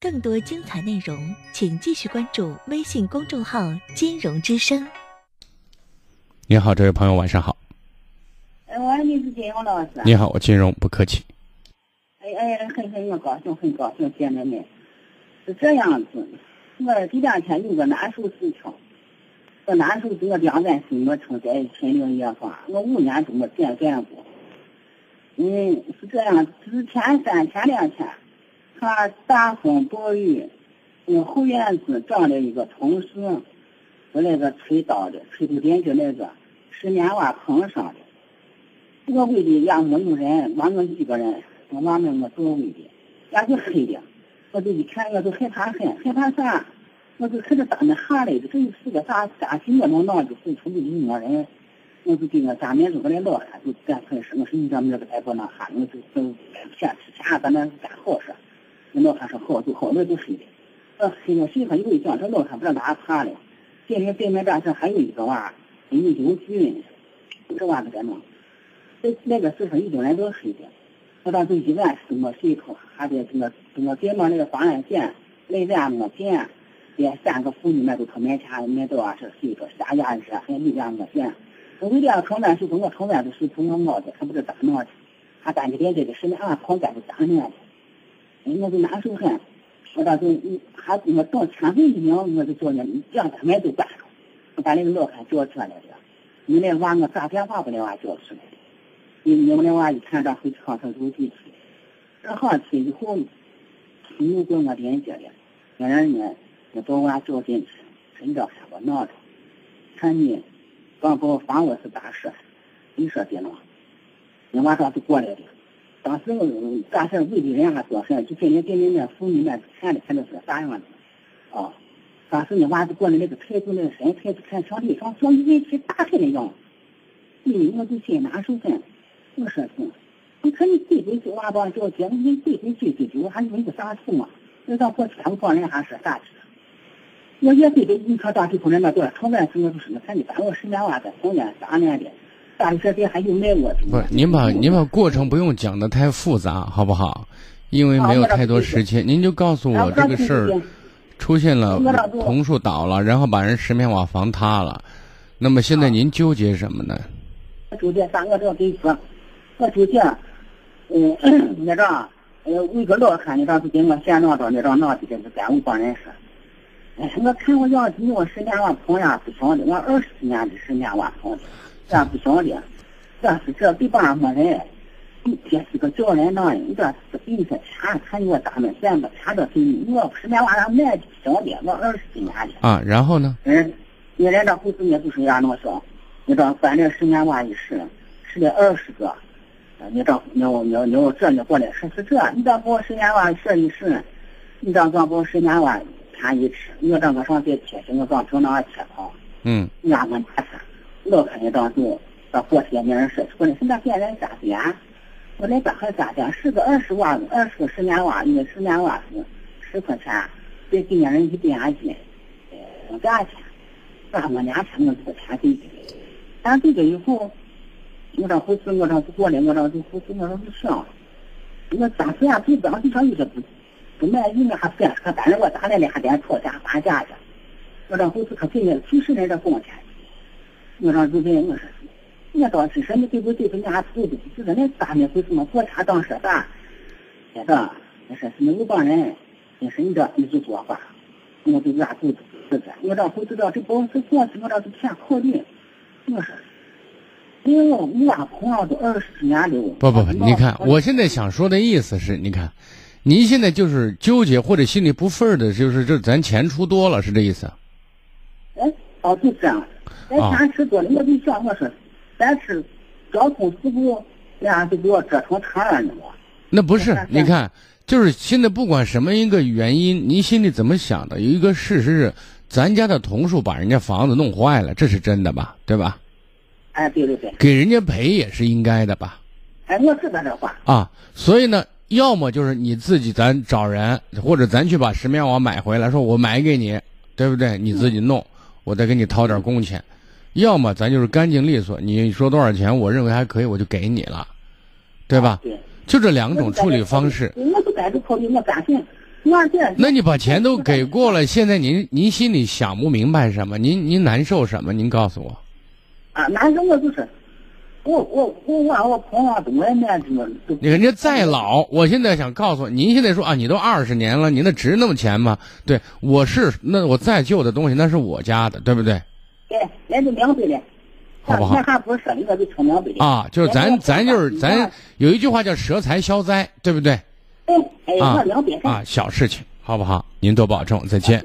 更多精彩内容，请继续关注微信公众号“金融之声”。你好，这位朋友，晚上好。哎，我你是金融老师。你好，我金融不客气。哎哎，很很我高兴，很高兴见着你。是这样子，我这两天有个难受事情。我难受，这个两万心没成在秦岭野花，我五年都没见见过。嗯，是这样，之前三前两天，他大风暴雨，我，后院子长了一个同事，我那个吹倒的，吹头电就那个石棉瓦碰上的。我屋里也没有人，我我一个人，我外面我座位的，也就黑的，我就一看我就害怕很，害怕啥？我就看着当那喊来的，这是个啥啥心我能脑子飞出去没人。我就给我家面就搁那老汉就干坏事，我说你咱们这个大夫那喊，我就就先吃钱，咱那干好事。那老汉说好就好，那就睡的。呃，现在谁还有一讲，这老汉不知道哪怕了。今天对面这上还有一个娃，有有菌，这娃子在弄。那那个时候已经人都睡的，我当时一晚是没睡头，还得这个这个对面那个方案线，那边没见，连三个妇女们都从面前面都啊是睡着，下牙热，还里边没见。我为了床单是从我床单都是从我脑袋，还不知咋弄的，还感觉这个是那俺床单是咋弄的，我就难受很。我当时还我到天黑一秒，我就叫那两三门都关上，我把那个老汉叫出来的。你那娃我打电话把那娃叫出来的。你你们那娃一看，这回床上都地去，这上去以后，又给我连接了，让人呢，我把娃叫进去，真叫啥我闹着，看你。刚把我房我是咋说？你说的呢？你娃当时过来的，当时我干事为的人还做事，就今天给你那妇女们看的看的是啥样的？啊，当时那娃子过来那个态度那个神态子看像那像像一人去打他那样，嗯，我就心难受很。我说是，你看你对对这娃吧，叫姐，你对对对对对，我还以为个啥事嘛？那到过天我帮人还说啥去？我也对着你看大水工人那多，从来是我就是看你把我十年娃的，从年三年的，大学这还有卖我的。不是，您把您把过程不用讲的太复杂，好不好？因为没有太多时间，您就告诉我这个事儿出现了，桐树倒了，然后把人石棉瓦房塌了。那么现在您纠结什么呢？纠结啥？我这跟你说，我纠结，嗯，那个，呃，我一个老汉，那张是给我先弄到那张闹的，这是耽误帮人说。哎，我看我养鸡，我十年瓦棚呀不行的，我二十年的十年瓦棚的，这不晓得。这是这地方没人，你这是个叫人的，你这是给你说钱，看你我咋能见不钱都给你，我十年娃让买不晓得，我二十几年的。啊，然后呢？嗯，你人这护士也就是呀，那么说，你这反正十年娃一试，试了二十个，你这你你你这你过来说是这，你这给我十年万试一试，你这给我十年娃。天一吃，我这个上在贴心，我刚从那贴啊。嗯。伢们拿去，老看见当时到过些没人说，说的是那别人咋的？我那边还咋的？十个二十万，二十个十年娃，一个十年娃是十块钱，给今年人一点斤，呃，价钱，咱们两千我这个钱给的。但这个以后，我这回事我这过来，我这就回事我这就想，我当时呀，对当地上有些不。不满意呢，还不还反正我咋来了，还得吵架打架去。我这回事可给了几十人这工钱。我让主任我说，我当时说你对不对？人家对不？就是那咋没回事嘛？过茶当说啥？接着我说是那有帮人，也是你这你就说话，我就压肚子是的。我这回知道这不是过去，我这是偏考虑。我说，因为我娃碰上都二十年了。不不不，你看，我现在想说的意思是，你看。您现在就是纠结或者心里不忿的，就是这咱钱出多了，是这意思？哎，哦，就这样。咱钱吃多了，我就想我说，咱是交通事故，俩就给我折成这样了那不是，你看，就是现在不管什么一个原因，您心里怎么想的？有一个事实是，咱家的桐树把人家房子弄坏了，这是真的吧？对吧？哎，对对对。给人家赔也是应该的吧？哎，我知道这话。啊，所以呢。要么就是你自己，咱找人，或者咱去把石棉瓦买回来，说我买给你，对不对？你自己弄，我再给你掏点工钱。要么咱就是干净利索，你说多少钱，我认为还可以，我就给你了，对吧？就这两种处理方式。我就该考虑我干什？那你把钱都给过了，现在您您心里想不明白什么？您您难受什么？您告诉我。啊，难受我就是，我我我我我碰上多少年你人家再老，我现在想告诉您，现在说啊，你都二十年了，你那值那么钱吗？对，我是那我再旧的东西，那是我家的，对不对？对，那就两岁的。好不好？还不是说一个就成两。啊，就是咱咱就是咱有一句话叫舍财消灾，对不对？啊啊，小事情，好不好？您多保重，再见。